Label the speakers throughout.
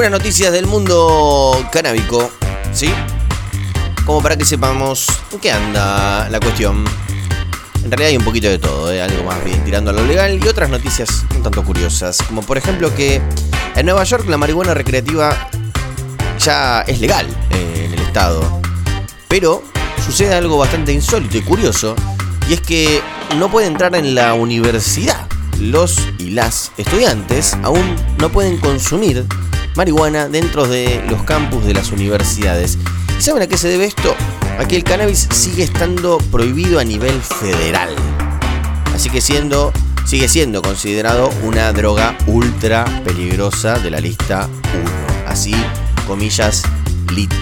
Speaker 1: algunas noticias del mundo canábico, ¿sí? Como para que sepamos en qué anda la cuestión. En realidad hay un poquito de todo, ¿eh? algo más bien tirando a lo legal y otras noticias un tanto curiosas, como por ejemplo que en Nueva York la marihuana recreativa ya es legal eh, en el estado, pero sucede algo bastante insólito y curioso, y es que no puede entrar en la universidad. Los y las estudiantes aún no pueden consumir marihuana dentro de los campus de las universidades. ¿Y saben a qué se debe esto? A que el cannabis sigue estando prohibido a nivel federal. Así que siendo, sigue siendo considerado una droga ultra peligrosa de la lista 1. Así, comillas, lit.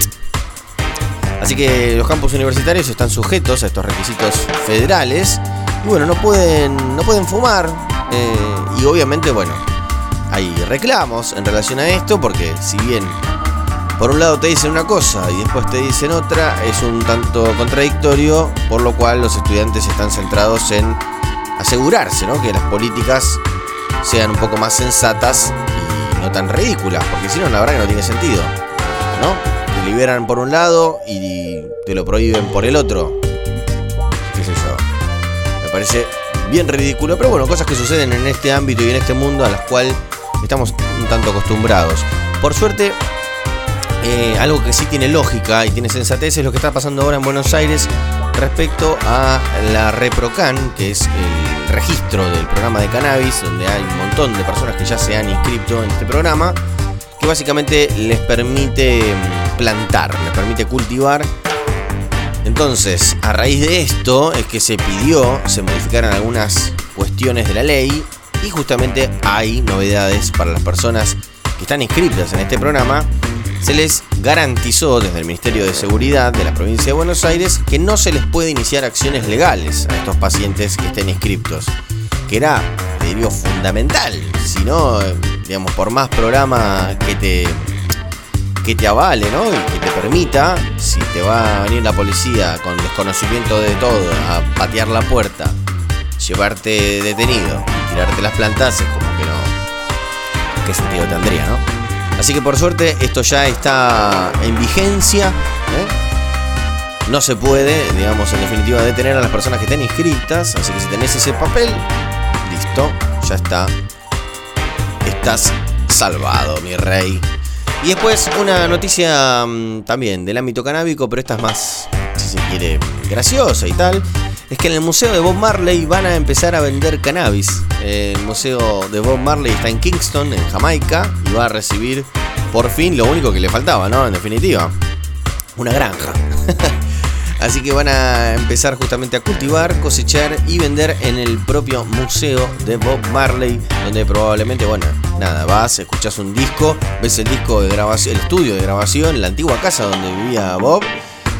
Speaker 1: Así que los campus universitarios están sujetos a estos requisitos federales. Y bueno, no pueden, no pueden fumar. eh, y obviamente, bueno, hay reclamos en relación a esto porque si bien por un lado te dicen una cosa y después te dicen otra, es un tanto contradictorio, por lo cual los estudiantes están centrados en asegurarse ¿no? que las políticas sean un poco más sensatas y no tan ridículas, porque si no, la verdad que no tiene sentido. ¿No? Te liberan por un lado y te lo prohíben por el otro. ¿Qué sé yo? Me parece bien ridículo, pero bueno, cosas que suceden en este ámbito y en este mundo a las cuales estamos un tanto acostumbrados. Por suerte, eh, algo que sí tiene lógica y tiene sensatez es lo que está pasando ahora en Buenos Aires respecto a la Reprocan, que es el registro del programa de cannabis, donde hay un montón de personas que ya se han inscrito en este programa, que básicamente les permite plantar, les permite cultivar. Entonces, a raíz de esto es que se pidió, se modificaran algunas cuestiones de la ley y justamente hay novedades para las personas que están inscritas en este programa se les garantizó desde el Ministerio de Seguridad de la provincia de Buenos Aires que no se les puede iniciar acciones legales a estos pacientes que estén inscriptos. Que era, te diría, fundamental. Si no, digamos, por más programa que te, que te avale, ¿no? Y que te permita, si te va a venir la policía con desconocimiento de todo a patear la puerta, llevarte detenido y tirarte las plantas, es como que no. ¿Qué sentido tendría, no? Así que por suerte esto ya está en vigencia. ¿eh? No se puede, digamos, en definitiva, detener a las personas que estén inscritas. Así que si tenés ese papel, listo, ya está. Estás salvado, mi rey. Y después una noticia mmm, también del ámbito canábico, pero esta es más, si se quiere, graciosa y tal. Es que en el museo de Bob Marley van a empezar a vender cannabis. El museo de Bob Marley está en Kingston, en Jamaica, y va a recibir por fin lo único que le faltaba, ¿no? En definitiva, una granja. Así que van a empezar justamente a cultivar, cosechar y vender en el propio museo de Bob Marley, donde probablemente, bueno, nada, vas, escuchas un disco, ves el disco de grabación, el estudio de grabación, la antigua casa donde vivía Bob,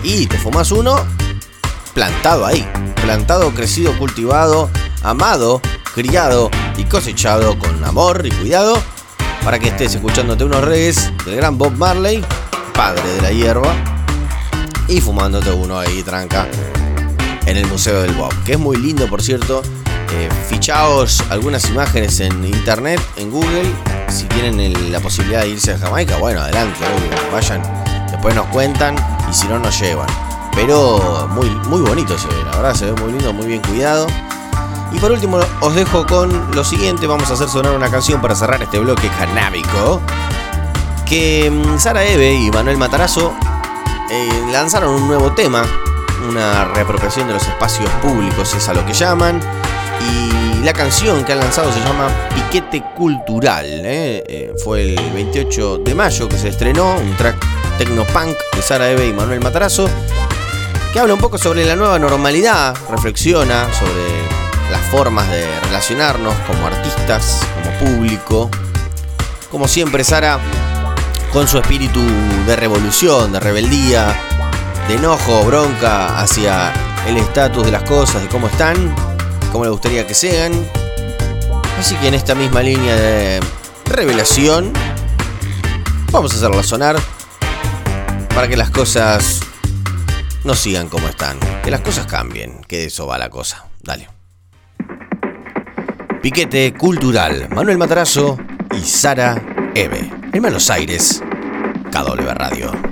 Speaker 1: y te fumas uno plantado ahí, plantado, crecido, cultivado, amado, criado y cosechado con amor y cuidado para que estés escuchándote unos reggaes del gran Bob Marley, padre de la hierba, y fumándote uno ahí tranca en el Museo del Bob, que es muy lindo por cierto. Eh, fichaos algunas imágenes en internet, en Google, si tienen la posibilidad de irse a Jamaica, bueno, adelante, vayan, después nos cuentan y si no nos llevan. Pero muy, muy bonito se ve, la verdad se ve muy lindo, muy bien cuidado. Y por último os dejo con lo siguiente, vamos a hacer sonar una canción para cerrar este bloque canábico. Que Sara Eve y Manuel Matarazo eh, lanzaron un nuevo tema, una reapropiación de los espacios públicos es a lo que llaman. Y la canción que han lanzado se llama Piquete Cultural. ¿eh? Eh, fue el 28 de mayo que se estrenó, un track tecnopunk de Sara Eve y Manuel Matarazo que habla un poco sobre la nueva normalidad, reflexiona sobre las formas de relacionarnos como artistas, como público. Como siempre, Sara, con su espíritu de revolución, de rebeldía, de enojo, bronca hacia el estatus de las cosas, de cómo están, cómo le gustaría que sean. Así que en esta misma línea de revelación, vamos a hacerla sonar para que las cosas no sigan como están. Que las cosas cambien. Que de eso va la cosa. Dale. Piquete cultural. Manuel Matarazo y Sara Eve. en Buenos Aires, KW Radio.